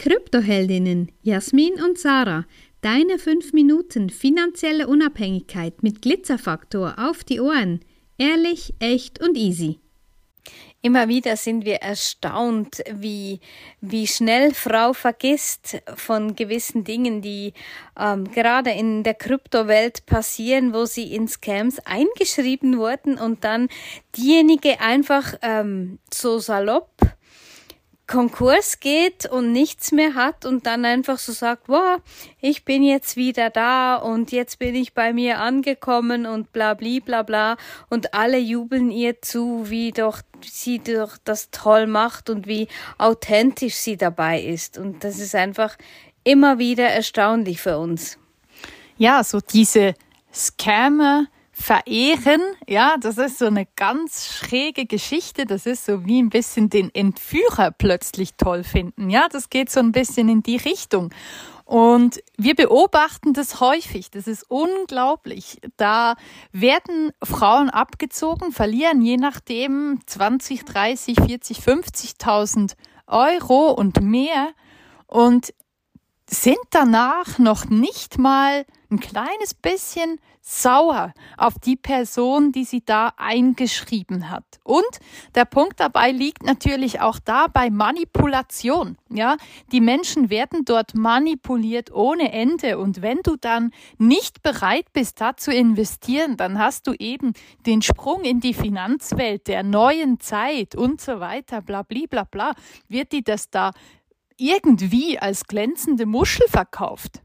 Kryptoheldinnen Jasmin und Sarah. Deine 5 Minuten finanzielle Unabhängigkeit mit Glitzerfaktor auf die Ohren. Ehrlich, echt und easy. Immer wieder sind wir erstaunt, wie, wie schnell Frau vergisst von gewissen Dingen, die ähm, gerade in der Kryptowelt passieren, wo sie in Scams eingeschrieben wurden und dann diejenige einfach ähm, so salopp Konkurs geht und nichts mehr hat und dann einfach so sagt, wow, ich bin jetzt wieder da und jetzt bin ich bei mir angekommen und bla bla bla bla und alle jubeln ihr zu, wie doch sie doch das toll macht und wie authentisch sie dabei ist und das ist einfach immer wieder erstaunlich für uns. Ja, so diese Scammer, verehren. Ja, das ist so eine ganz schräge Geschichte. Das ist so wie ein bisschen den Entführer plötzlich toll finden. Ja, das geht so ein bisschen in die Richtung. Und wir beobachten das häufig. Das ist unglaublich. Da werden Frauen abgezogen, verlieren je nachdem 20, 30, 40, 50.000 Euro und mehr und sind danach noch nicht mal ein kleines bisschen sauer auf die Person, die sie da eingeschrieben hat. Und der Punkt dabei liegt natürlich auch da bei Manipulation. Ja, die Menschen werden dort manipuliert ohne Ende. Und wenn du dann nicht bereit bist, da zu investieren, dann hast du eben den Sprung in die Finanzwelt der neuen Zeit und so weiter, bla, bla, bla, bla, wird die das da irgendwie als glänzende Muschel verkauft.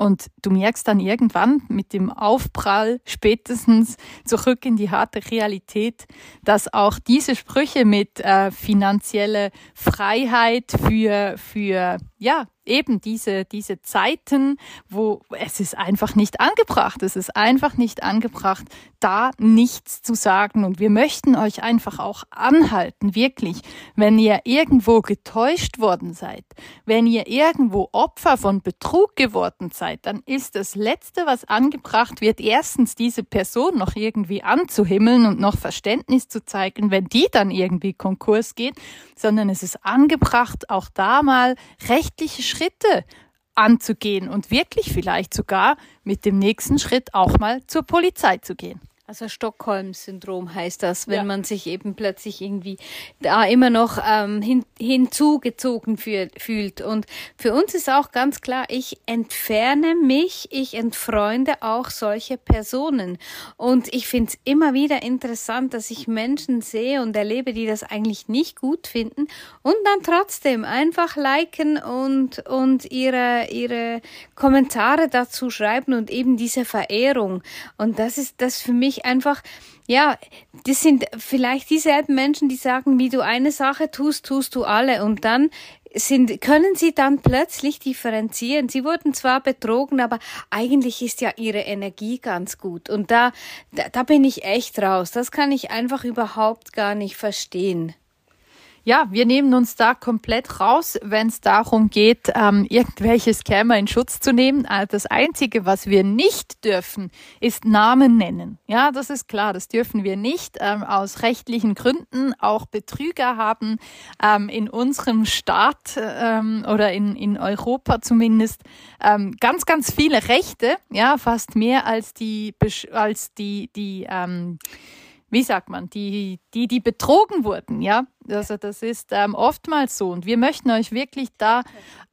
Und du merkst dann irgendwann mit dem Aufprall spätestens zurück in die harte Realität, dass auch diese Sprüche mit äh, finanzielle Freiheit für, für ja, eben diese, diese Zeiten, wo es ist einfach nicht angebracht. Es ist einfach nicht angebracht, da nichts zu sagen. Und wir möchten euch einfach auch anhalten, wirklich, wenn ihr irgendwo getäuscht worden seid, wenn ihr irgendwo Opfer von Betrug geworden seid, dann ist das Letzte, was angebracht wird, erstens diese Person noch irgendwie anzuhimmeln und noch Verständnis zu zeigen, wenn die dann irgendwie Konkurs geht, sondern es ist angebracht, auch da mal rechtliche Schritte anzugehen und wirklich vielleicht sogar mit dem nächsten Schritt auch mal zur Polizei zu gehen. Also Stockholm-Syndrom heißt das, wenn ja. man sich eben plötzlich irgendwie da immer noch ähm, hin, hinzugezogen fühlt. Und für uns ist auch ganz klar, ich entferne mich, ich entfreunde auch solche Personen. Und ich finde es immer wieder interessant, dass ich Menschen sehe und erlebe, die das eigentlich nicht gut finden und dann trotzdem einfach liken und, und ihre, ihre Kommentare dazu schreiben und eben diese Verehrung. Und das ist das für mich einfach, ja, das sind vielleicht dieselben Menschen, die sagen, wie du eine Sache tust, tust du alle. Und dann sind, können sie dann plötzlich differenzieren. Sie wurden zwar betrogen, aber eigentlich ist ja ihre Energie ganz gut. Und da, da, da bin ich echt raus. Das kann ich einfach überhaupt gar nicht verstehen ja, wir nehmen uns da komplett raus, wenn es darum geht, ähm, irgendwelche Scammer in Schutz zu nehmen. Äh, das Einzige, was wir nicht dürfen, ist Namen nennen. Ja, das ist klar, das dürfen wir nicht ähm, aus rechtlichen Gründen. Auch Betrüger haben ähm, in unserem Staat ähm, oder in, in Europa zumindest ähm, ganz, ganz viele Rechte, ja, fast mehr als die, als die, die, ähm, wie sagt man, die, die, die betrogen wurden, ja. Also das ist ähm, oftmals so. Und wir möchten euch wirklich da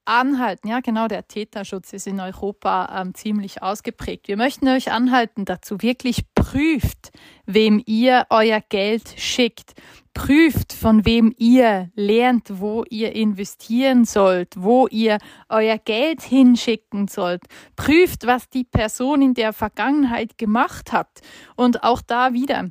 anhalten. Ja, genau, der Täterschutz ist in Europa ähm, ziemlich ausgeprägt. Wir möchten euch anhalten dazu, wirklich prüft, wem ihr euer Geld schickt. Prüft, von wem ihr lernt, wo ihr investieren sollt, wo ihr euer Geld hinschicken sollt. Prüft, was die Person in der Vergangenheit gemacht hat. Und auch da wieder,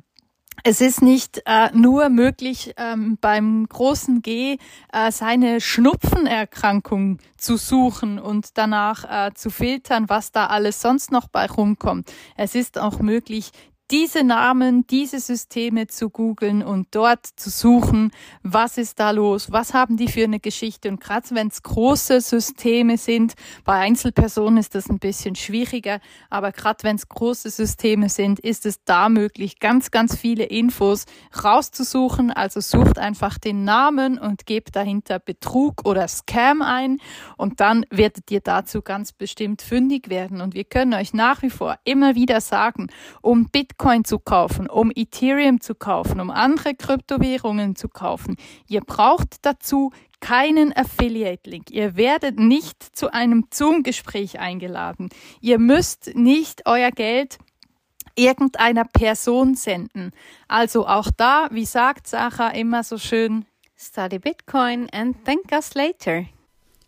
es ist nicht äh, nur möglich, ähm, beim großen G äh, seine Schnupfenerkrankung zu suchen und danach äh, zu filtern, was da alles sonst noch bei rumkommt. Es ist auch möglich, diese Namen, diese Systeme zu googeln und dort zu suchen, was ist da los, was haben die für eine Geschichte. Und gerade wenn es große Systeme sind, bei Einzelpersonen ist das ein bisschen schwieriger, aber gerade wenn es große Systeme sind, ist es da möglich, ganz, ganz viele Infos rauszusuchen. Also sucht einfach den Namen und gebt dahinter Betrug oder Scam ein und dann werdet ihr dazu ganz bestimmt fündig werden. Und wir können euch nach wie vor immer wieder sagen, um Bitcoin Bitcoin zu kaufen, um Ethereum zu kaufen, um andere Kryptowährungen zu kaufen. Ihr braucht dazu keinen Affiliate-Link. Ihr werdet nicht zu einem Zoom-Gespräch eingeladen. Ihr müsst nicht euer Geld irgendeiner Person senden. Also auch da, wie sagt Sacha immer so schön, Study Bitcoin and thank us later.